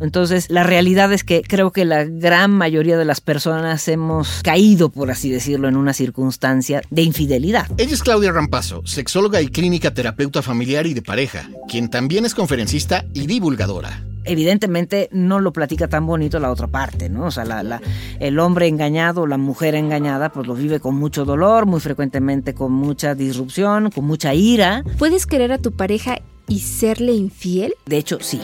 Entonces, la realidad es que creo que la gran mayoría de las personas hemos caído, por así decirlo, en una circunstancia de infidelidad. Ella es Claudia Rampazo, sexóloga y clínica terapeuta familiar y de pareja, quien también es conferencista y divulgadora evidentemente no lo platica tan bonito la otra parte, ¿no? O sea, la, el hombre engañado, la mujer engañada, pues lo vive con mucho dolor, muy frecuentemente con mucha disrupción, con mucha ira. ¿Puedes querer a tu pareja y serle infiel? De hecho, sí.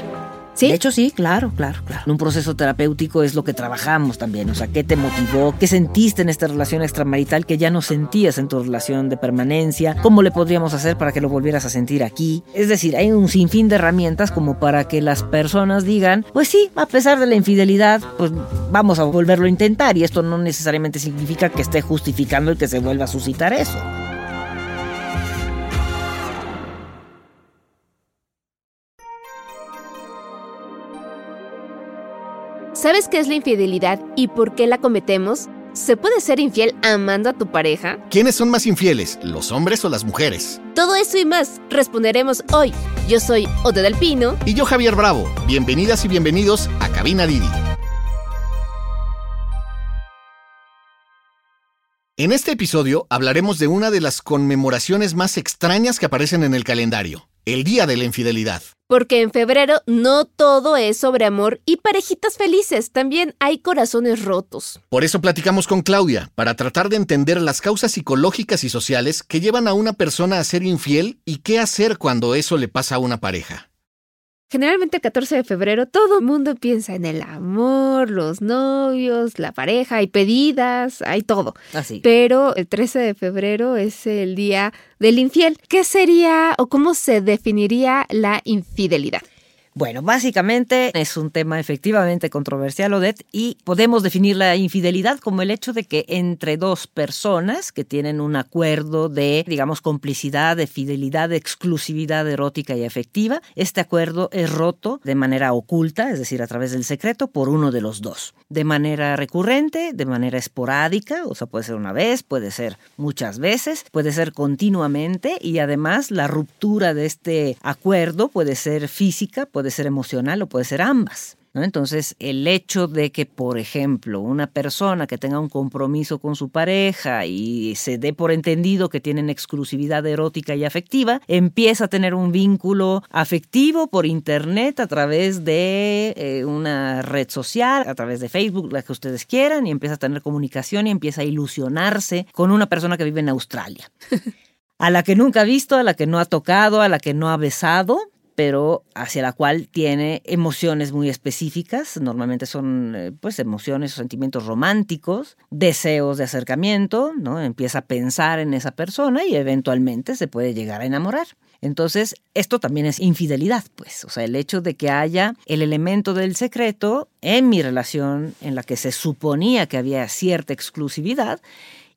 De hecho, sí, claro, claro, claro. En un proceso terapéutico es lo que trabajamos también. O sea, ¿qué te motivó? ¿Qué sentiste en esta relación extramarital que ya no sentías en tu relación de permanencia? ¿Cómo le podríamos hacer para que lo volvieras a sentir aquí? Es decir, hay un sinfín de herramientas como para que las personas digan, pues sí, a pesar de la infidelidad, pues vamos a volverlo a intentar. Y esto no necesariamente significa que esté justificando el que se vuelva a suscitar eso. ¿Sabes qué es la infidelidad y por qué la cometemos? ¿Se puede ser infiel amando a tu pareja? ¿Quiénes son más infieles, los hombres o las mujeres? Todo eso y más responderemos hoy. Yo soy Ode del Pino. Y yo Javier Bravo. Bienvenidas y bienvenidos a Cabina Didi. En este episodio hablaremos de una de las conmemoraciones más extrañas que aparecen en el calendario, el Día de la Infidelidad. Porque en febrero no todo es sobre amor y parejitas felices, también hay corazones rotos. Por eso platicamos con Claudia, para tratar de entender las causas psicológicas y sociales que llevan a una persona a ser infiel y qué hacer cuando eso le pasa a una pareja. Generalmente el 14 de febrero todo el mundo piensa en el amor, los novios, la pareja, hay pedidas, hay todo. Así. Pero el 13 de febrero es el día del infiel. ¿Qué sería o cómo se definiría la infidelidad? Bueno, básicamente es un tema efectivamente controversial, Odette, y podemos definir la infidelidad como el hecho de que entre dos personas que tienen un acuerdo de, digamos, complicidad, de fidelidad, de exclusividad erótica y afectiva, este acuerdo es roto de manera oculta, es decir, a través del secreto, por uno de los dos. De manera recurrente, de manera esporádica, o sea, puede ser una vez, puede ser muchas veces, puede ser continuamente y además la ruptura de este acuerdo puede ser física, puede puede ser emocional o puede ser ambas. ¿no? Entonces, el hecho de que, por ejemplo, una persona que tenga un compromiso con su pareja y se dé por entendido que tienen exclusividad erótica y afectiva, empieza a tener un vínculo afectivo por internet a través de eh, una red social, a través de Facebook, la que ustedes quieran, y empieza a tener comunicación y empieza a ilusionarse con una persona que vive en Australia. a la que nunca ha visto, a la que no ha tocado, a la que no ha besado, pero hacia la cual tiene emociones muy específicas, normalmente son eh, pues emociones o sentimientos románticos, deseos de acercamiento, ¿no? Empieza a pensar en esa persona y eventualmente se puede llegar a enamorar. Entonces, esto también es infidelidad, pues, o sea, el hecho de que haya el elemento del secreto en mi relación en la que se suponía que había cierta exclusividad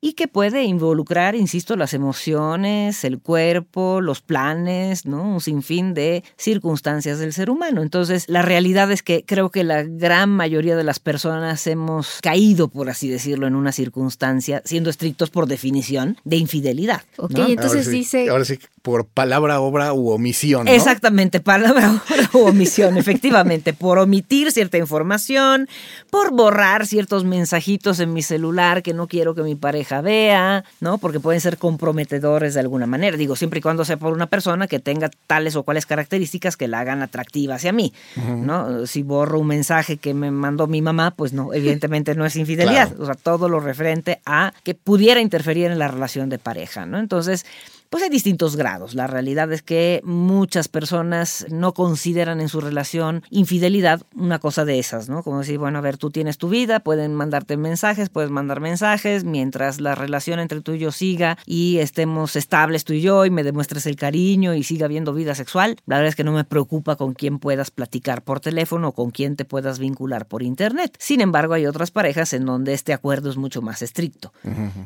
y que puede involucrar, insisto, las emociones, el cuerpo, los planes, ¿no? Un sinfín de circunstancias del ser humano. Entonces, la realidad es que creo que la gran mayoría de las personas hemos caído, por así decirlo, en una circunstancia, siendo estrictos por definición, de infidelidad. Ok, entonces dice... Ahora sí, por palabra, obra u omisión. ¿no? Exactamente, palabra, obra u omisión, efectivamente, por omitir cierta información, por borrar ciertos mensajitos en mi celular que no quiero que mi pareja vea, ¿no? Porque pueden ser comprometedores de alguna manera. Digo, siempre y cuando sea por una persona que tenga tales o cuales características que la hagan atractiva hacia mí, ¿no? Si borro un mensaje que me mandó mi mamá, pues no, evidentemente no es infidelidad. O sea, todo lo referente a que pudiera interferir en la relación de pareja, ¿no? Entonces, pues hay distintos grados. La realidad es que muchas personas no consideran en su relación infidelidad una cosa de esas, ¿no? Como decir, bueno, a ver, tú tienes tu vida, pueden mandarte mensajes, puedes mandar mensajes, mientras la relación entre tú y yo siga y estemos estables tú y yo y me demuestres el cariño y siga habiendo vida sexual, la verdad es que no me preocupa con quién puedas platicar por teléfono o con quién te puedas vincular por internet. Sin embargo, hay otras parejas en donde este acuerdo es mucho más estricto,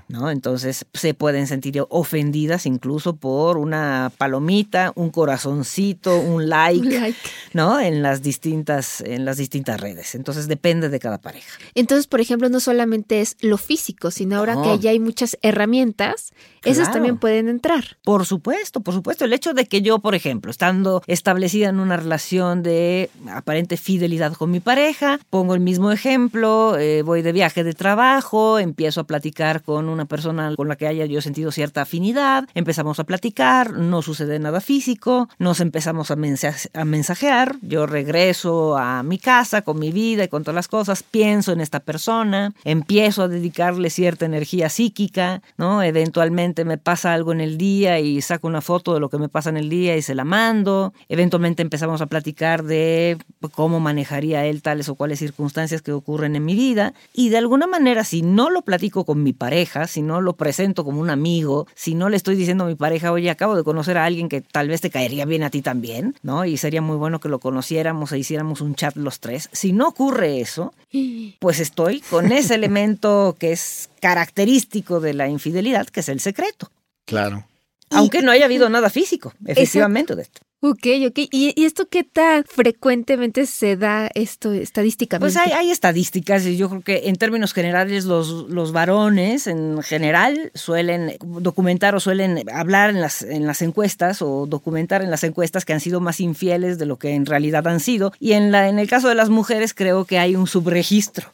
¿no? Entonces se pueden sentir ofendidas incluso incluso por una palomita, un corazoncito, un like. ¿no? En las distintas, en las distintas redes. Entonces depende de cada pareja. Entonces, por ejemplo, no solamente es lo físico, sino ahora que ya hay muchas herramientas, esas también pueden entrar. Por supuesto, por supuesto. El hecho de que yo, por ejemplo, estando establecida en una relación de aparente fidelidad con mi pareja, pongo el mismo ejemplo, eh, voy de viaje de trabajo, empiezo a platicar con una persona con la que haya yo sentido cierta afinidad, empezamos a platicar, no sucede nada físico, nos empezamos a, mensa- a mensajear, yo regreso a mi casa con mi vida y con todas las cosas, pienso en esta persona, empiezo a dedicarle cierta energía psíquica, ¿no? Eventualmente me pasa algo en el día y saco una foto de lo que me pasa en el día y se la mando. Eventualmente empezamos a platicar de cómo manejaría él tales o cuales circunstancias que ocurren en mi vida. Y de alguna manera, si no lo platico con mi pareja, si no lo presento como un amigo, si no le estoy diciendo a mi pareja, oye, acabo de conocer a alguien que tal vez te caería bien a ti también, ¿no? Y sería muy bueno que lo conociéramos e hiciéramos un chat los tres. Si no ocurre eso, pues estoy con ese elemento que es característico de la infidelidad, que es el secreto. Claro. Aunque no haya habido nada físico, efectivamente, de esto. Ok, ok. ¿Y, y esto qué tan frecuentemente se da esto estadísticamente? Pues hay, hay estadísticas y yo creo que en términos generales los, los varones en general suelen documentar o suelen hablar en las, en las encuestas o documentar en las encuestas que han sido más infieles de lo que en realidad han sido. Y en, la, en el caso de las mujeres creo que hay un subregistro.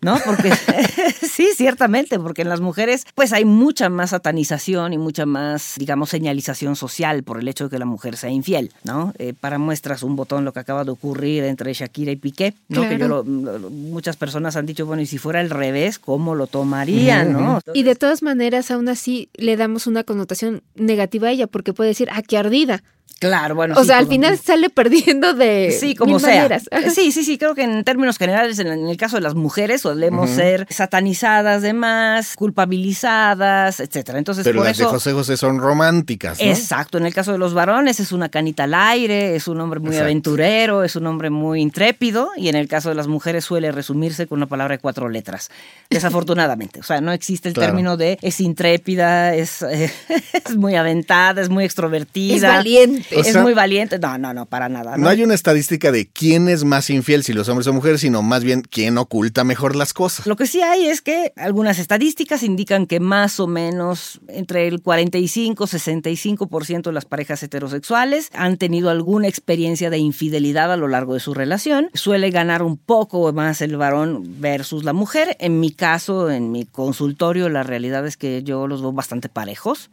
¿No? Porque sí, ciertamente, porque en las mujeres pues hay mucha más satanización y mucha más, digamos, señalización social por el hecho de que la mujer sea infiel, ¿no? Eh, para muestras un botón lo que acaba de ocurrir entre Shakira y Piqué, ¿no? Que yo lo- muchas personas han dicho, bueno, y si fuera al revés, ¿cómo lo tomarían, no? Y de todas maneras, aún así le damos una connotación negativa a ella, porque puede decir, ah, qué ardida. Claro, bueno. o sí, sea, al final sale perdiendo de Sí, como mil sea. maneras. Sí, sí, sí, creo que en términos generales, en el caso de las mujeres, solemos ser satanizadas de más, culpabilizadas, etcétera. Entonces, Pero por las eso. de José José son románticas, ¿no? Exacto, en el caso de los varones es una canita al aire, es un hombre muy Exacto. aventurero, es un hombre muy intrépido y en el caso de las mujeres suele resumirse con una palabra de cuatro letras, desafortunadamente. O sea, no existe el Claro. término de es intrépida, es, eh, es muy aventada, es muy extrovertida. Es valiente. O es sea- muy valiente. No, no, no, para nada. No hay una estadística de quién es más infiel, si los hombres o mujeres, sino más bien quién oculta mejor las cosas. Lo que sí hay es que algunas estadísticas indican que más o menos entre el 45 y 65% de las parejas heterosexuales han tenido alguna experiencia de infidelidad a lo largo de su relación. Suele ganar un poco más el varón versus la mujer. En mi caso, en mi consultorio, la realidad es que yo los veo bastante parejos.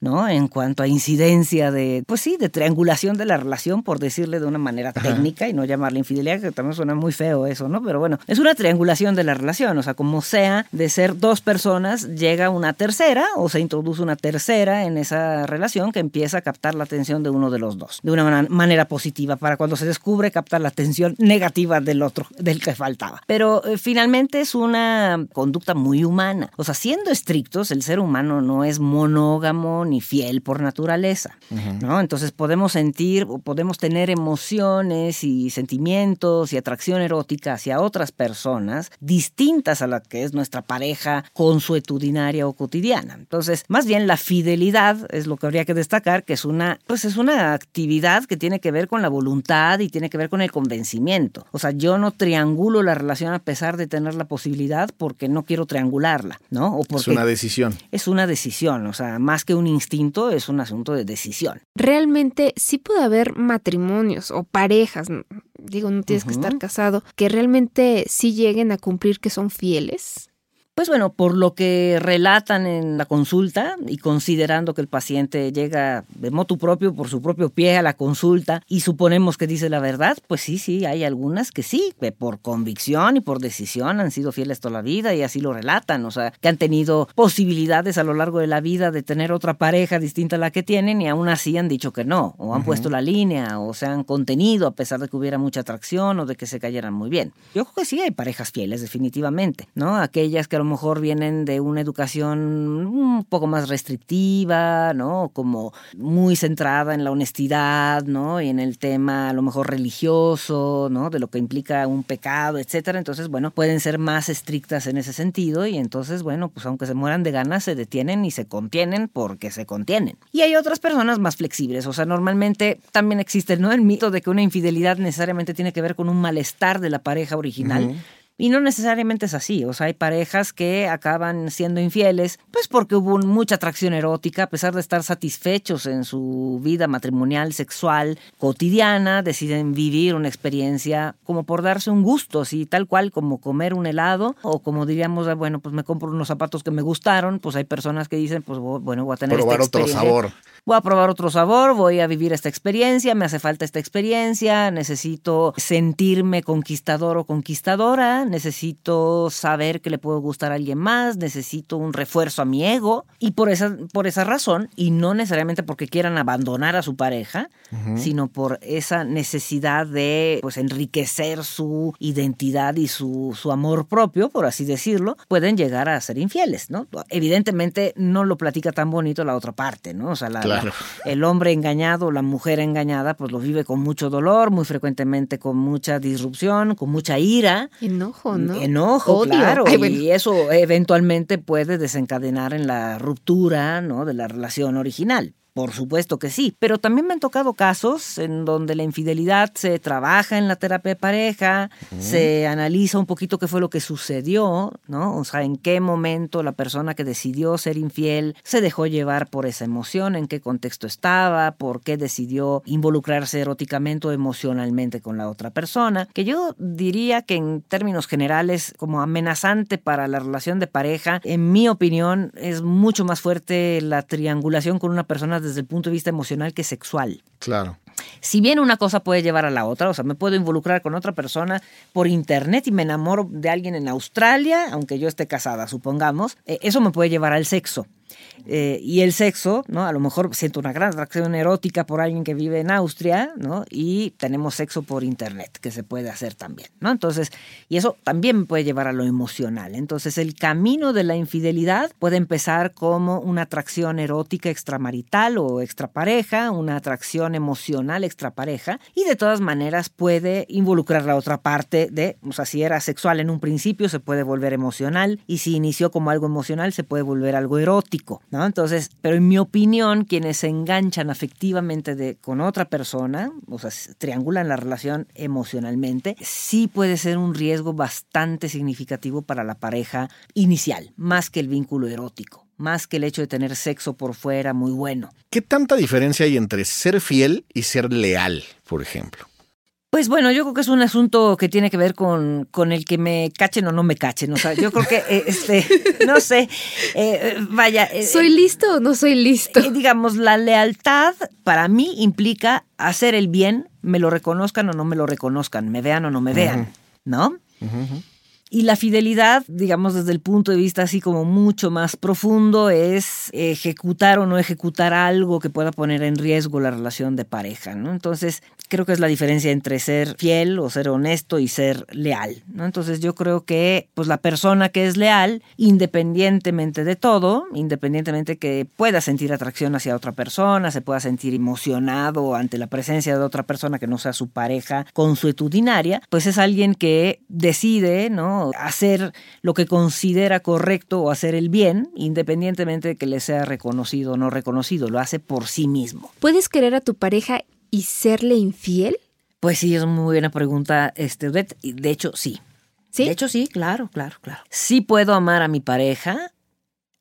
¿No? En cuanto a incidencia de, pues sí, de triangulación de la relación, por decirle de una manera técnica y no llamarle infidelidad, que también suena muy feo eso, ¿no? Pero bueno, es una triangulación de la relación, o sea, como sea, de ser dos personas, llega una tercera o se introduce una tercera en esa relación que empieza a captar la atención de uno de los dos, de una man- manera positiva, para cuando se descubre captar la atención negativa del otro, del que faltaba. Pero eh, finalmente es una conducta muy humana, o sea, siendo estrictos, el ser humano no es monógamo ni fiel por naturaleza, ¿no? Entonces podemos sentir, o podemos tener emociones y sentimientos y atracción erótica hacia otras personas distintas a la que es nuestra pareja consuetudinaria o cotidiana. Entonces, más bien la fidelidad es lo que habría que destacar, que es una, pues es una actividad que tiene que ver con la voluntad y tiene que ver con el convencimiento. O sea, yo no triangulo la relación a pesar de tener la posibilidad porque no quiero triangularla, ¿no? O Es porque una decisión. es una decisión, o sea, más que un instinto, es un asunto de decisión. Realmente sí puede haber matrimonios o parejas, digo, no tienes que estar casado, que realmente sí lleguen a cumplir que son fieles. Pues bueno, por lo que relatan en la consulta y considerando que el paciente llega de motu propio, por su propio pie a la consulta y suponemos que dice la verdad, pues sí, sí, hay algunas que sí, que por convicción y por decisión han sido fieles toda la vida y así lo relatan, o sea, que han tenido posibilidades a lo largo de la vida de tener otra pareja distinta a la que tienen y aún así han dicho que no, o han puesto la línea, o se han contenido a pesar de que hubiera mucha atracción o de que se cayeran muy bien. Yo creo que sí hay parejas fieles, definitivamente, ¿no? Aquellas que a lo lo mejor vienen de una educación un poco más restrictiva, ¿no? Como muy centrada en la honestidad, ¿no? Y en el tema a lo mejor religioso, ¿no? De lo que implica un pecado, etcétera. Entonces, bueno, pueden ser más estrictas en ese sentido y entonces, bueno, pues aunque se mueran de ganas, se detienen y se contienen porque se contienen. Y hay otras personas más flexibles, o sea, normalmente también existe, ¿no? El mito de que una infidelidad necesariamente tiene que ver con un malestar de la pareja original. Y no necesariamente es así, o sea, hay parejas que acaban siendo infieles, pues porque hubo mucha atracción erótica, a pesar de estar satisfechos en su vida matrimonial, sexual, cotidiana, deciden vivir una experiencia como por darse un gusto, así tal cual como comer un helado, o como diríamos, ah, bueno, pues me compro unos zapatos que me gustaron, pues hay personas que dicen, pues bueno, voy a tener Probar esta otro sabor. Voy a probar otro sabor, voy a vivir esta experiencia, me hace falta esta experiencia, necesito sentirme conquistador o conquistadora, necesito saber que le puedo gustar a alguien más, necesito un refuerzo a mi ego y por esa, por esa razón, y no necesariamente porque quieran abandonar a su pareja, sino por esa necesidad de pues enriquecer su identidad y su, su amor propio, por así decirlo, pueden llegar a ser infieles, ¿no? Evidentemente no lo platica tan bonito la otra parte, ¿no? O sea, la, Claro. El hombre engañado, la mujer engañada, pues lo vive con mucho dolor, muy frecuentemente con mucha disrupción, con mucha ira. Enojo, ¿no? Enojo, Odio. claro. Ay, bueno. Y eso eventualmente puede desencadenar en la ruptura ¿no? de la relación original. Por supuesto que sí, pero también me han tocado casos en donde la infidelidad se trabaja en la terapia de pareja, se analiza un poquito qué fue lo que sucedió, ¿no? O sea, en qué momento la persona que decidió ser infiel se dejó llevar por esa emoción, en qué contexto estaba, por qué decidió involucrarse eróticamente o emocionalmente con la otra persona, que yo diría que en términos generales como amenazante para la relación de pareja, en mi opinión es mucho más fuerte la triangulación con una persona desde el punto de vista emocional que sexual. Claro. Si bien una cosa puede llevar a la otra, o sea, me puedo involucrar con otra persona por internet y me enamoro de alguien en Australia, aunque yo esté casada, supongamos, eh, eso me puede llevar al sexo. Eh, y el sexo, ¿no? A lo mejor siento una gran atracción erótica por alguien que vive en Austria, ¿no? Y tenemos sexo por internet, que se puede hacer también, ¿no? Entonces, y eso también puede llevar a lo emocional. Entonces, el camino de la infidelidad puede empezar como una atracción erótica extramarital o extrapareja, una atracción emocional extrapareja, y de todas maneras puede involucrar la otra parte de, o sea, si era sexual en un principio, se puede volver emocional, y si inició como algo emocional, se puede volver algo erótico, Entonces, pero en mi opinión, quienes se enganchan afectivamente con otra persona, o sea, triangulan la relación emocionalmente, sí puede ser un riesgo bastante significativo para la pareja inicial, más que el vínculo erótico, más que el hecho de tener sexo por fuera muy bueno. ¿Qué tanta diferencia hay entre ser fiel y ser leal, por ejemplo? Pues bueno, yo creo que es un asunto que tiene que ver con, con el que me cachen o no me cachen. O sea, yo creo que, eh, este, no sé, eh, vaya. eh, ¿Soy listo o no soy listo? eh, digamos, la lealtad para mí implica hacer el bien, me lo reconozcan o no me lo reconozcan, me vean o no me vean, ¿no? Y la fidelidad, digamos, desde el punto de vista así como mucho más profundo, es ejecutar o no ejecutar algo que pueda poner en riesgo la relación de pareja, ¿no? Entonces, creo que es la diferencia entre ser fiel o ser honesto y ser leal, ¿no? Entonces, yo creo que, pues, la persona que es leal, independientemente de todo, independientemente que pueda sentir atracción hacia otra persona, se pueda sentir emocionado ante la presencia de otra persona que no sea su pareja consuetudinaria, pues es alguien que decide, ¿no? Hacer lo que considera correcto o hacer el bien, independientemente de que le sea reconocido o no reconocido, lo hace por sí mismo. ¿Puedes querer a tu pareja y serle infiel? Pues sí, es muy buena pregunta, este, De hecho, sí. ¿Sí? De hecho, sí, claro, claro, claro. Sí puedo amar a mi pareja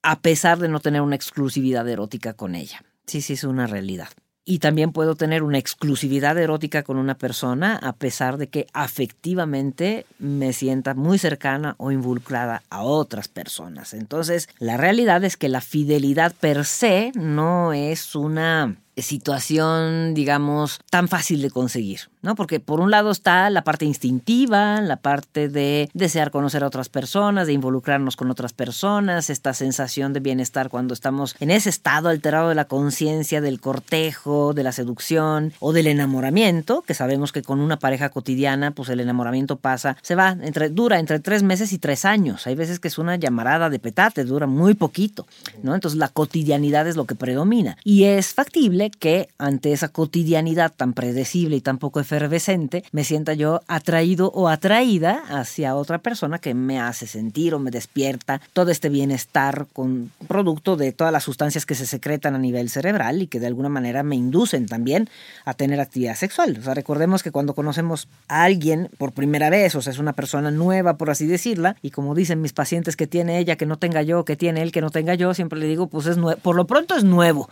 a pesar de no tener una exclusividad erótica con ella. Sí, sí, es una realidad. Y también puedo tener una exclusividad erótica con una persona a pesar de que afectivamente me sienta muy cercana o involucrada a otras personas. Entonces, la realidad es que la fidelidad per se no es una situación, digamos, tan fácil de conseguir, ¿no? Porque por un lado está la parte instintiva, la parte de desear conocer a otras personas, de involucrarnos con otras personas, esta sensación de bienestar cuando estamos en ese estado alterado de la conciencia, del cortejo, de la seducción o del enamoramiento, que sabemos que con una pareja cotidiana, pues el enamoramiento pasa, se va, entre, dura entre tres meses y tres años. Hay veces que es una llamarada de petate, dura muy poquito, ¿no? Entonces la cotidianidad es lo que predomina. Y es factible que ante esa cotidianidad tan predecible y tan poco efervescente, me sienta yo atraído o atraída hacia otra persona que me hace sentir o me despierta todo este bienestar con producto de todas las sustancias que se secretan a nivel cerebral y que de alguna manera me inducen también a tener actividad sexual. O sea, recordemos que cuando conocemos a alguien por primera vez, o sea, es una persona nueva, por así decirla, y como dicen mis pacientes que tiene ella, que no tenga yo, que tiene él, que no tenga yo, siempre le digo, pues es nuevo, por lo pronto es nuevo,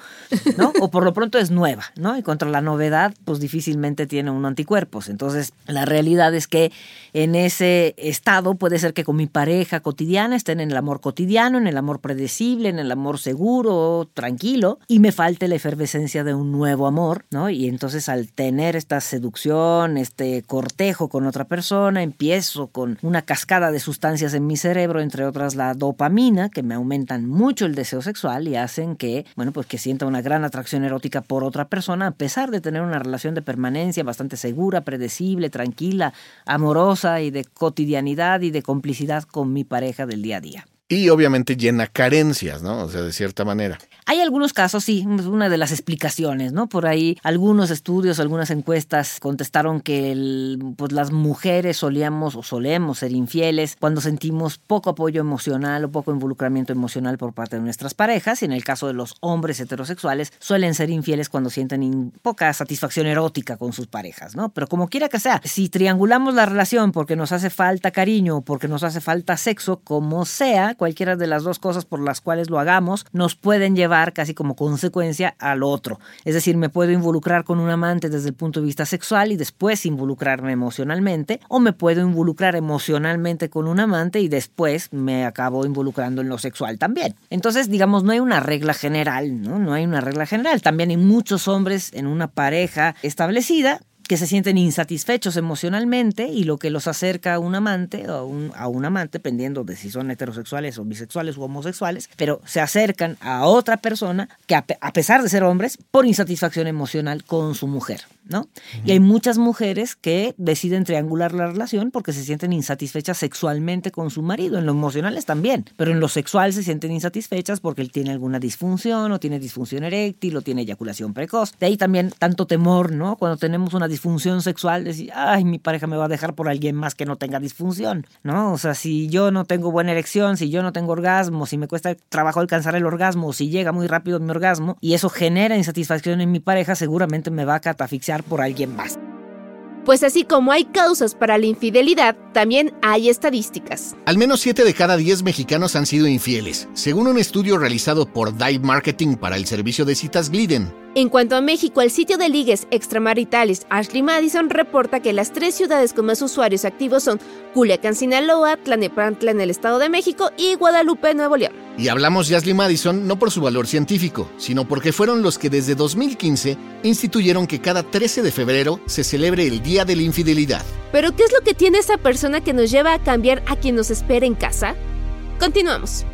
¿no? O por lo es nueva, ¿no? Y contra la novedad, pues difícilmente tiene un anticuerpos. Entonces, la realidad es que en ese estado puede ser que con mi pareja cotidiana estén en el amor cotidiano, en el amor predecible, en el amor seguro, tranquilo, y me falte la efervescencia de un nuevo amor, ¿no? Y entonces al tener esta seducción, este cortejo con otra persona, empiezo con una cascada de sustancias en mi cerebro, entre otras la dopamina, que me aumentan mucho el deseo sexual y hacen que, bueno, pues que sienta una gran atracción erótica por otra persona, a pesar de tener una relación de permanencia bastante segura, predecible, tranquila, amorosa y de cotidianidad y de complicidad con mi pareja del día a día. Y obviamente llena carencias, ¿no? O sea, de cierta manera. Hay algunos casos, sí, una de las explicaciones, ¿no? Por ahí algunos estudios, algunas encuestas contestaron que pues las mujeres solíamos o solemos ser infieles cuando sentimos poco apoyo emocional o poco involucramiento emocional por parte de nuestras parejas. Y en el caso de los hombres heterosexuales, suelen ser infieles cuando sienten poca satisfacción erótica con sus parejas, ¿no? Pero como quiera que sea, si triangulamos la relación porque nos hace falta cariño o porque nos hace falta sexo, como sea, cualquiera de las dos cosas por las cuales lo hagamos, nos pueden llevar casi como consecuencia al otro. Es decir, me puedo involucrar con un amante desde el punto de vista sexual y después involucrarme emocionalmente, o me puedo involucrar emocionalmente con un amante y después me acabo involucrando en lo sexual también. Entonces, digamos, no hay una regla general, ¿no? Hay una regla general. También hay muchos hombres en una pareja establecida que se sienten insatisfechos emocionalmente y lo que los acerca a un amante o un, a un amante, dependiendo de si son heterosexuales o bisexuales o homosexuales, pero se acercan a otra persona que a, pesar de ser hombres, por insatisfacción emocional con su mujer. ¿no? Y hay muchas mujeres que deciden triangular la relación porque se sienten insatisfechas sexualmente con su marido, en lo emocionales también, pero en lo sexual se sienten insatisfechas porque él tiene alguna disfunción o tiene disfunción eréctil o tiene eyaculación precoz. De ahí también tanto temor, ¿no? Cuando tenemos una disfunción sexual, decir, ay, mi pareja me va a dejar por alguien más que no tenga disfunción, ¿no? O sea, si yo no tengo buena erección, si yo no tengo orgasmo, si me cuesta trabajo alcanzar el orgasmo, si llega muy rápido mi orgasmo y eso genera insatisfacción en mi pareja, seguramente me va a catafixiar por alguien más. Pues así como hay causas para la infidelidad, también hay estadísticas. Al menos 7 de cada 10 mexicanos han sido infieles, según un estudio realizado por Dive Marketing para el servicio de citas Gliden. En cuanto a México, el sitio de ligues extramaritales Ashley Madison reporta que las tres ciudades con más usuarios activos son Culiacán, Sinaloa, Tlanepantla en el Estado de México y Guadalupe, Nuevo León. Y hablamos de Ashley Madison no por su valor científico, sino porque fueron los que desde 2015 instituyeron que cada 13 de febrero se celebre el Día de la Infidelidad. ¿Pero qué es lo que tiene esa persona que nos lleva a cambiar a quien nos espera en casa? Continuamos.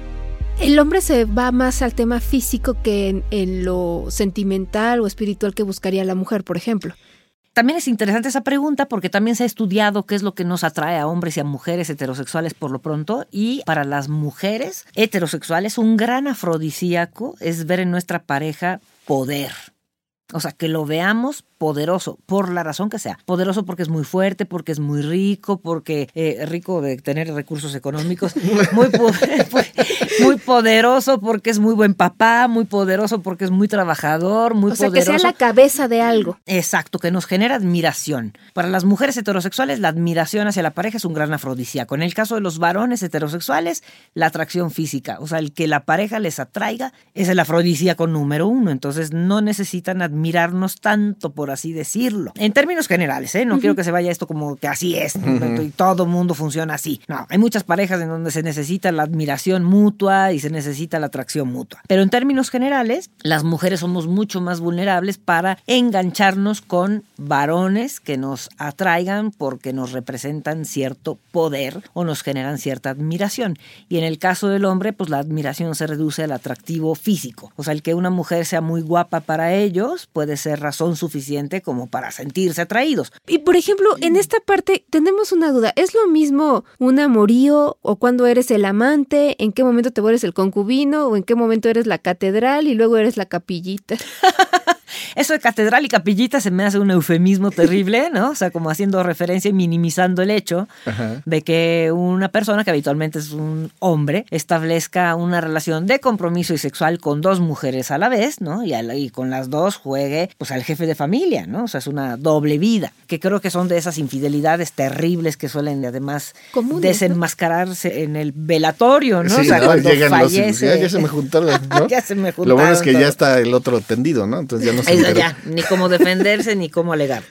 El hombre se va más al tema físico que en, lo sentimental o espiritual que buscaría la mujer, por ejemplo. También es interesante esa pregunta porque también se ha estudiado qué es lo que nos atrae a hombres y a mujeres heterosexuales por lo pronto. Y para las mujeres heterosexuales, un gran afrodisíaco es ver en nuestra pareja poder. O sea, que lo veamos poderoso, por la razón que sea. Poderoso porque es muy fuerte, porque es muy rico, porque eh, rico de tener recursos económicos. Muy, muy poderoso porque es muy buen papá, muy poderoso porque es muy trabajador, muy o sea, que sea la cabeza de algo. Exacto, que nos genera admiración. Para las mujeres heterosexuales, la admiración hacia la pareja es un gran afrodisíaco. En el caso de los varones heterosexuales, la atracción física. O sea, el que la pareja les atraiga es el afrodisíaco número uno. Entonces, no necesitan admiración admirarnos tanto, por así decirlo. En términos generales, ¿eh? No quiero que se vaya esto como que así es, y todo mundo funciona así. No, hay muchas parejas en donde se necesita la admiración mutua y se necesita la atracción mutua. Pero en términos generales, las mujeres somos mucho más vulnerables para engancharnos con varones que nos atraigan porque nos representan cierto poder o nos generan cierta admiración. Y en el caso del hombre, pues la admiración se reduce al atractivo físico. O sea, el que una mujer sea muy guapa para ellos puede ser razón suficiente como para sentirse atraídos. Y por ejemplo, en esta parte tenemos una duda. ¿Es lo mismo un amorío o cuando eres el amante? ¿En qué momento te vuelves el concubino? ¿O en qué momento eres la catedral y luego eres la capillita? Eso de catedral y capillita se me hace un eufemismo terrible, ¿no? O sea, como haciendo referencia y minimizando el hecho de que una persona que habitualmente es un hombre establezca una relación de compromiso y sexual con dos mujeres a la vez, ¿no? Y, y con las dos juegue pues al jefe de familia, ¿no? O sea, es una doble vida, que creo que son de esas infidelidades terribles que suelen además desenmascararse en el velatorio, ¿no? o sea, cuando fallece. ya, se me juntaron, ¿no? ya se me juntaron. Lo bueno es que ya está el otro tendido, ¿no? Entonces ya no se ya, ni cómo defenderse ni cómo alegar.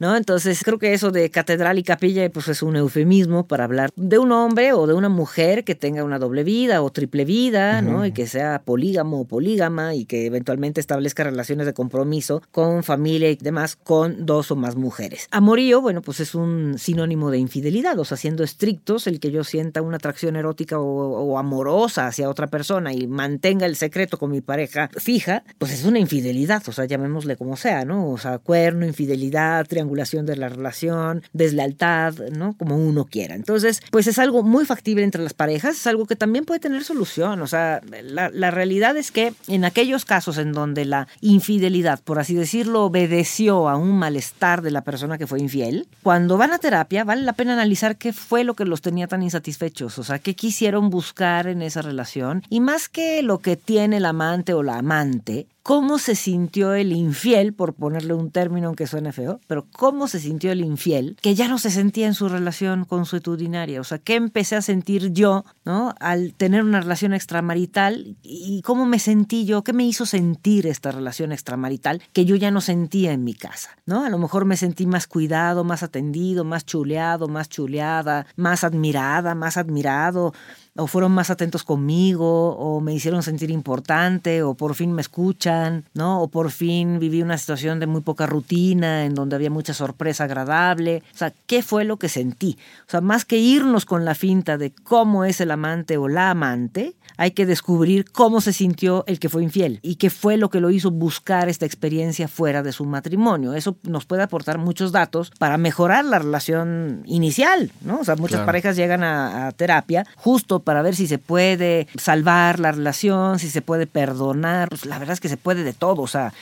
¿No? Entonces creo que eso de catedral y capilla pues es un eufemismo para hablar de un hombre o de una mujer que tenga una doble vida o triple vida, ¿no? Y que sea polígamo o polígama y que eventualmente establezca relaciones de compromiso con familia y demás con dos o más mujeres. Amorío, bueno, pues es un sinónimo de infidelidad, o sea, siendo estrictos, el que yo sienta una atracción erótica o, amorosa hacia otra persona y mantenga el secreto con mi pareja fija, pues es una infidelidad, o sea, llamémosle como sea, ¿no? O sea, cuerno, infidelidad, triángulo de la relación, deslealtad, ¿no? Como uno quiera. Entonces, pues es algo muy factible entre las parejas, es algo que también puede tener solución. O sea, la, la realidad es que en aquellos casos en donde la infidelidad, por así decirlo, obedeció a un malestar de la persona que fue infiel, cuando van a terapia vale la pena analizar qué fue lo que los tenía tan insatisfechos, o sea, qué quisieron buscar en esa relación y más que lo que tiene el amante o la amante, cómo se sintió el infiel, por ponerle un término aunque suene feo, pero cómo se sintió el infiel, que ya no se sentía en su relación consuetudinaria. O sea, ¿qué empecé a sentir yo, ¿no? Al tener una relación extramarital y cómo me sentí yo, qué me hizo sentir esta relación extramarital que yo ya no sentía en mi casa, ¿no? A lo mejor me sentí más cuidado, más atendido, más chuleado, más chuleada, más admirada, más admirado, o fueron más atentos conmigo, o me hicieron sentir importante, o por fin me escuchan, ¿no? O por fin viví una situación de muy poca rutina, en donde había mucha sorpresa agradable. O sea, ¿qué fue lo que sentí? O sea, más que irnos con la finta de cómo es el amante o la amante, hay que descubrir cómo se sintió el que fue infiel y qué fue lo que lo hizo buscar esta experiencia fuera de su matrimonio. Eso nos puede aportar muchos datos para mejorar la relación inicial, ¿no? O sea, muchas parejas llegan a, a terapia justo para ver si se puede salvar la relación, si se puede perdonar. Pues la verdad es que se puede de todo, o sea,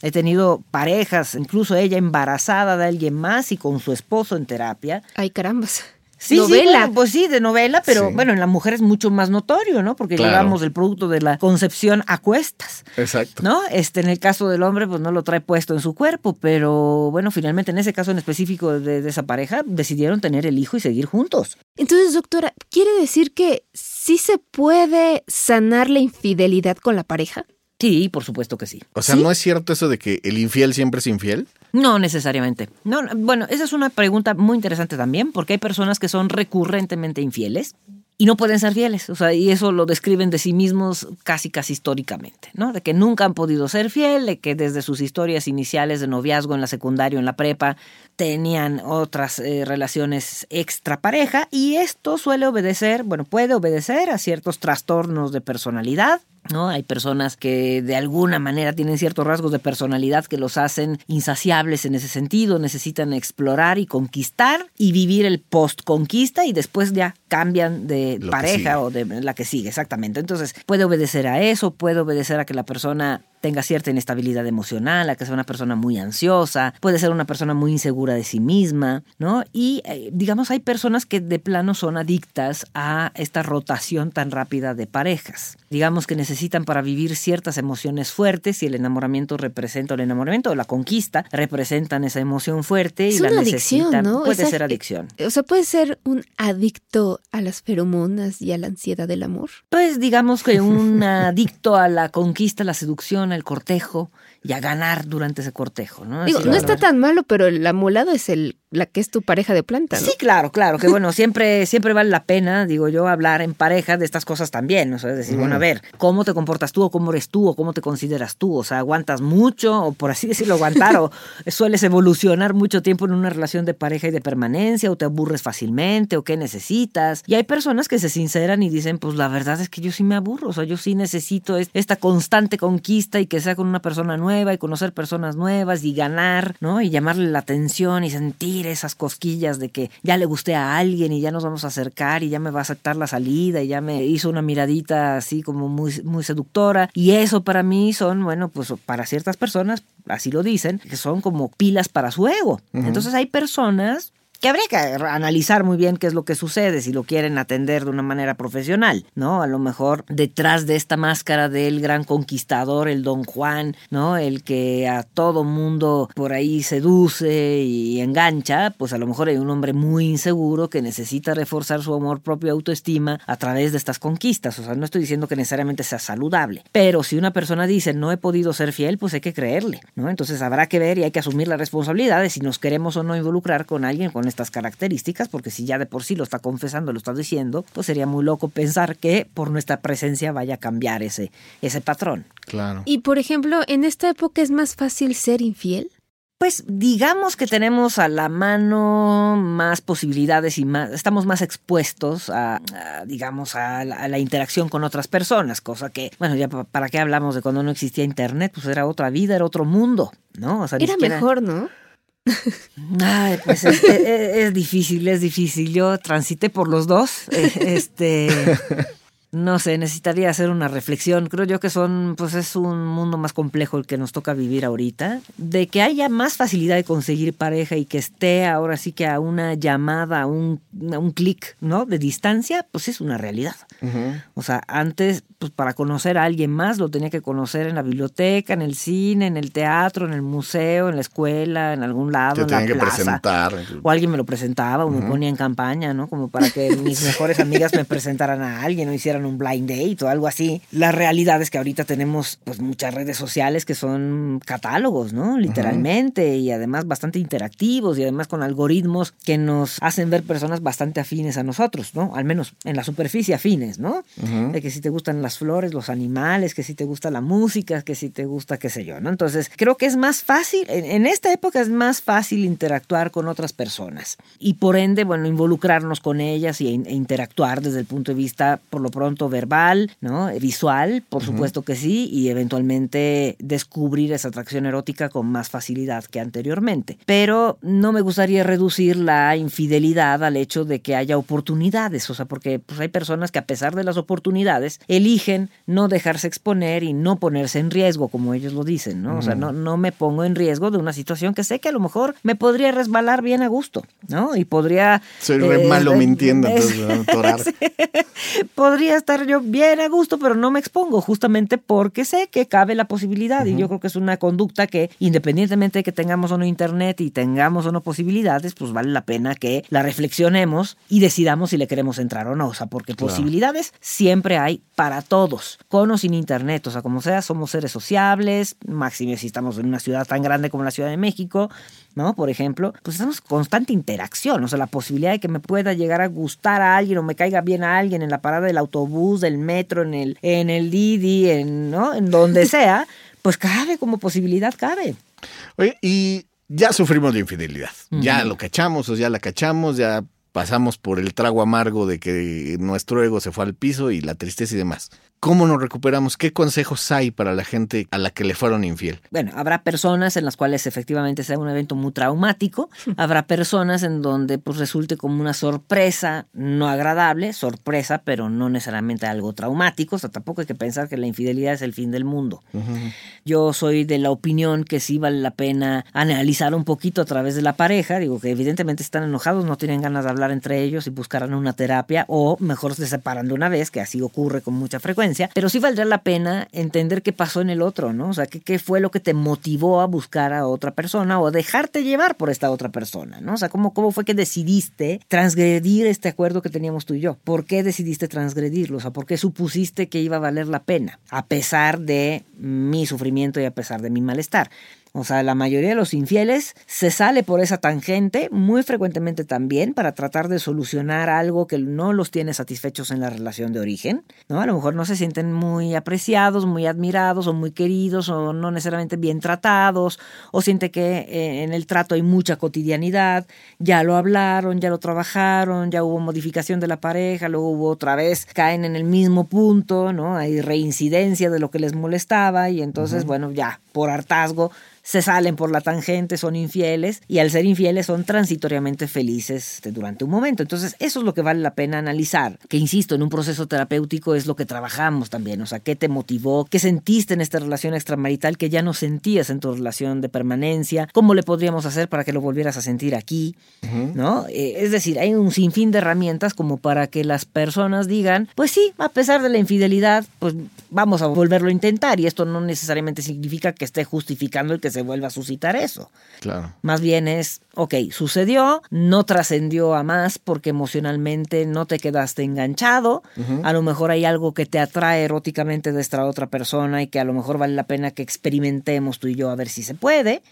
He tenido parejas, incluso ella embarazada de alguien más y con su esposo en terapia. Ay, carambas. Sí, novela. pues sí, de novela, pero bueno, en la mujer es mucho más notorio, ¿no? Porque llevamos el producto de la concepción a cuestas. Exacto. ¿No? Este, en el caso del hombre, pues no lo trae puesto en su cuerpo, pero bueno, finalmente en ese caso en específico de, de esa pareja, decidieron tener el hijo y seguir juntos. Entonces, doctora, ¿quiere decir que sí se puede sanar la infidelidad con la pareja? Sí, por supuesto que sí. O sea, ¿no es cierto eso de que el infiel siempre es infiel? No necesariamente. No, bueno, esa es una pregunta muy interesante también, porque hay personas que son recurrentemente infieles y no pueden ser fieles. O sea, y eso lo describen de sí mismos casi, casi históricamente, ¿no? De que nunca han podido ser fieles, de que desde sus historias iniciales de noviazgo en la secundaria o en la prepa tenían otras eh, relaciones extra pareja y esto suele obedecer, bueno, puede obedecer a ciertos trastornos de personalidad ¿no? Hay personas que de alguna manera tienen ciertos rasgos de personalidad que los hacen insaciables en ese sentido, necesitan explorar y conquistar y vivir el post-conquista y después ya cambian de pareja o de la que sigue, exactamente. Entonces puede obedecer a eso, puede obedecer a que la persona tenga cierta inestabilidad emocional, a que sea una persona muy ansiosa, puede ser una persona muy insegura de sí misma, ¿no? Y eh, digamos, hay personas que de plano son adictas a esta rotación tan rápida de parejas. Digamos que necesitan para vivir ciertas emociones fuertes y el enamoramiento representa, el enamoramiento o la conquista representan esa emoción fuerte y la necesitan. ¿no? Puede ser adicción. O sea, puede ser un adicto a las feromonas y a la ansiedad del amor. Pues digamos que un adicto a la conquista, la seducción, el cortejo y a ganar durante ese cortejo, ¿no? Digo, Así, no está tan malo, pero el amolado es el la que es tu pareja de planta, ¿no? Sí, claro, claro, que bueno, siempre, siempre vale la pena, digo yo, hablar en pareja de estas cosas también, o sea, es decir, bueno, a ver, ¿cómo te comportas tú o cómo eres tú o cómo te consideras tú? O sea, ¿aguantas mucho o por así decirlo, aguantar o sueles evolucionar mucho tiempo en una relación de pareja y de permanencia o te aburres fácilmente o qué necesitas? Y hay personas que se sinceran y dicen, pues la verdad es que yo sí me aburro, o sea, yo sí necesito es- esta constante conquista y que sea con una persona nueva y conocer personas nuevas y ganar, ¿no? Y llamarle la atención y sentir esas cosquillas de que ya le gusté a alguien y ya nos vamos a acercar y ya me va a aceptar la salida y ya me hizo una miradita así como muy, muy seductora. Y eso para mí son, bueno, pues para ciertas personas, así lo dicen, que son como pilas para su ego. Entonces hay personas que habría que analizar muy bien qué es lo que sucede si lo quieren atender de una manera profesional, ¿no? A lo mejor detrás de esta máscara del gran conquistador, el Don Juan, ¿no? El que a todo mundo por ahí seduce y engancha, pues a lo mejor hay un hombre muy inseguro que necesita reforzar su amor propio autoestima a través de estas conquistas. O sea, no estoy diciendo que necesariamente sea saludable, pero si una persona dice no he podido ser fiel, pues hay que creerle, ¿no? Entonces habrá que ver y hay que asumir la responsabilidad de si nos queremos o no involucrar con alguien con estas características, porque si ya de por sí lo está confesando, lo está diciendo, pues sería muy loco pensar que por nuestra presencia vaya a cambiar ese, ese patrón. Claro. Y por ejemplo, en esta época es más fácil ser infiel. Pues digamos que tenemos a la mano más posibilidades y más, estamos más expuestos a, a, digamos, a la, a la interacción con otras personas, cosa que, bueno, ya pa- para qué hablamos de cuando no existía internet, pues era otra vida, era otro mundo, ¿no? O sea, ni Era siquiera- mejor, ¿no? Ay, pues es, difícil, es difícil. Yo transité por los dos. eh, Este, no sé, necesitaría hacer una reflexión. Creo yo que son, pues es un mundo más complejo el que nos toca vivir ahorita. De que haya más facilidad de conseguir pareja y que esté ahora sí que a una llamada, a un, a un clic, ¿no? De distancia, pues es una realidad. O sea, antes, pues para conocer a alguien más, lo tenía que conocer en la biblioteca, en el cine, en el teatro, en el museo, en la escuela, en algún lado, Te en la que plaza. presentar. O alguien me lo presentaba o me ponía en campaña, ¿no? Como para que mis mejores amigas me presentaran a alguien o hicieran un blind date o algo así. La realidad es que ahorita tenemos pues muchas redes sociales que son catálogos, ¿no? Literalmente y además bastante interactivos y además con algoritmos que nos hacen ver personas bastante afines a nosotros, ¿no? Al menos en la superficie afines, ¿no? De que si te gustan las flores, los animales, que si te gusta la música, que si te gusta qué sé yo, ¿no? Entonces creo que es más fácil, en, en esta época es más fácil interactuar con otras personas y por ende, bueno, involucrarnos con ellas y, e interactuar desde el punto de vista, por lo pronto, verbal, ¿no? Visual, por supuesto que sí, y eventualmente descubrir esa atracción erótica con más facilidad que anteriormente. Pero no me gustaría reducir la infidelidad al hecho de que haya oportunidades, o sea, porque pues, hay personas que a pesar de las oportunidades eligen no dejarse exponer y no ponerse en riesgo, como ellos lo dicen, ¿no? O sea, no, no me pongo en riesgo de una situación que sé que a lo mejor me podría resbalar bien a gusto, ¿no? Y podría... Soy re eh, malo eh, mintiendo, es- entonces podría estar yo bien a gusto, pero no me expongo justamente porque sé que cabe la posibilidad y yo creo que es una conducta que independientemente de que tengamos o no internet y tengamos o no posibilidades, pues vale la pena que la reflexionemos y decidamos si le queremos entrar o no, o sea, porque Claro. posibilidades siempre hay para todos, con o sin internet, o sea, como sea, somos seres sociables, máxime si estamos en una ciudad tan grande como la Ciudad de México, ¿no? Por ejemplo, pues estamos constante interacción, o sea, la posibilidad de que me pueda llegar a gustar a alguien o me caiga bien a alguien en la parada del autobús, del metro, en el, en el Didi, en, ¿no? En donde sea, pues cabe como posibilidad, cabe. Oye, y ya sufrimos de infidelidad. Ya lo cachamos o ya la cachamos, ya pasamos por el trago amargo de que nuestro ego se fue al piso y la tristeza y demás. ¿Cómo nos recuperamos? ¿Qué consejos hay para la gente a la que le fueron infiel? Bueno, habrá personas en las cuales efectivamente sea un evento muy traumático, habrá personas en donde pues resulte como una sorpresa no agradable, sorpresa, pero no necesariamente algo traumático, o sea, tampoco hay que pensar que la infidelidad es el fin del mundo. Yo soy de la opinión que sí vale la pena analizar un poquito a través de la pareja, digo que evidentemente están enojados, no tienen ganas de hablar entre ellos y buscarán una terapia o mejor se separan de una vez, que así ocurre con mucha frecuencia pero sí valdría la pena entender qué pasó en el otro, ¿no? O sea, qué, qué fue lo que te motivó a buscar a otra persona o dejarte llevar por esta otra persona, ¿no? O sea, cómo, cómo fue que decidiste transgredir este acuerdo que teníamos tú y yo. ¿Por qué decidiste transgredirlo? O sea, ¿por qué supusiste que iba a valer la pena? A pesar de mi sufrimiento y a pesar de mi malestar. O sea, la mayoría de los infieles se sale por esa tangente, muy frecuentemente también, para tratar de solucionar algo que no los tiene satisfechos en la relación de origen. ¿no? A lo mejor no se sienten muy apreciados, muy admirados o muy queridos o no necesariamente bien tratados o siente que eh, en el trato hay mucha cotidianidad, ya lo hablaron, ya lo trabajaron, ya hubo modificación de la pareja, luego hubo otra vez, caen en el mismo punto, ¿no? Hay reincidencia de lo que les molestaba y entonces, bueno, ya, por hartazgo, se salen por la tangente, son infieles y al ser infieles son transitoriamente felices este, durante un momento. Entonces, eso es lo que vale la pena analizar, que insisto, en un proceso terapéutico es lo que trabajamos también, o sea, qué te motivó, qué sentiste en esta relación extramarital que ya no sentías en tu relación de permanencia, cómo le podríamos hacer para que lo volvieras a sentir aquí, ¿no? Eh, es decir, hay un sinfín de herramientas como para que las personas digan, pues sí, a pesar de la infidelidad, pues vamos a volverlo a intentar y esto no necesariamente significa que esté justificando el que se vuelva a suscitar eso. Claro. Más bien es, ok, sucedió, no trascendió a más porque emocionalmente no te quedaste enganchado, a lo mejor hay algo que te atrae eróticamente de esta otra persona y que a lo mejor vale la pena que experimentemos tú y yo a ver si se puede,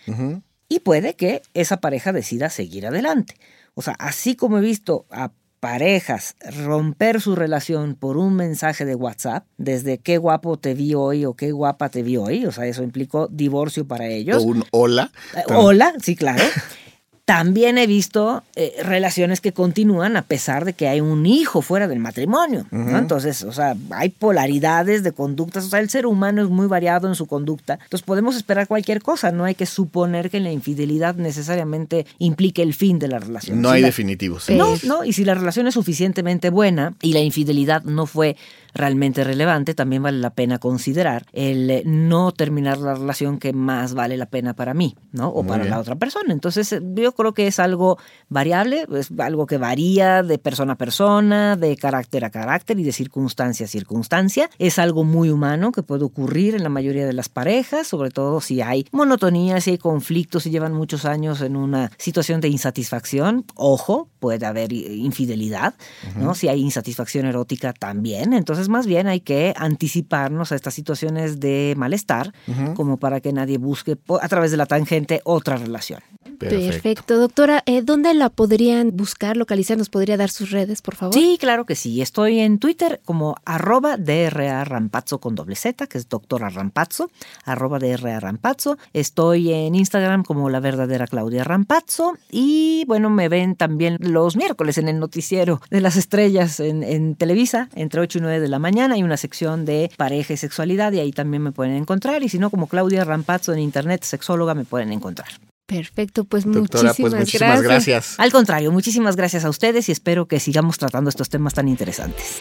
y puede que esa pareja decida seguir adelante. O sea, así como he visto a parejas romper su relación por un mensaje de WhatsApp, desde qué guapo te vi hoy o qué guapa te vi hoy, o sea, eso implicó divorcio para ellos. O un hola. Eh, hola, sí, claro. También he visto eh, relaciones que continúan a pesar de que hay un hijo fuera del matrimonio. ¿no? Entonces, o sea, hay polaridades de conductas. O sea, el ser humano es muy variado en su conducta. Entonces, podemos esperar cualquier cosa. No hay que suponer que la infidelidad necesariamente implique el fin de la relación. No Si hay la- definitivos. No, no. Y si la relación es suficientemente buena y la infidelidad no fue realmente relevante, también vale la pena considerar el eh, no terminar la relación que más vale la pena para mí, ¿no? O Muy para bien. la otra persona. Entonces, eh, yo creo que es algo variable, es algo que varía de persona a persona, de carácter a carácter y de circunstancia a circunstancia. Es algo muy humano que puede ocurrir en la mayoría de las parejas, sobre todo si hay monotonía, si hay conflictos, si llevan muchos años en una situación de insatisfacción. Ojo, puede haber infidelidad, ¿no? Si hay insatisfacción erótica también. Entonces, más bien hay que anticiparnos a estas situaciones de malestar, como para que nadie busque a través de la tangente otra relación. Perfecto. Doctora, eh, ¿dónde la podrían buscar, localizar? ¿Nos podría dar sus redes, por favor? Sí, claro que sí. Estoy en Twitter como arroba DRA Rampazzo con doble Z, que es doctora Rampazzo, arroba DRA Rampazzo. Estoy en Instagram como la verdadera Claudia Rampazzo. Y bueno, me ven también los miércoles en el noticiero de las estrellas en, en Televisa, entre 8 y 9 de la mañana. Hay una sección de pareja y sexualidad y ahí también me pueden encontrar. Y si no, como Claudia Rampazzo en internet, sexóloga, me pueden encontrar. Perfecto, pues Doctora, muchísimas, pues muchísimas gracias. Al contrario, muchísimas gracias a ustedes y espero que sigamos tratando estos temas tan interesantes.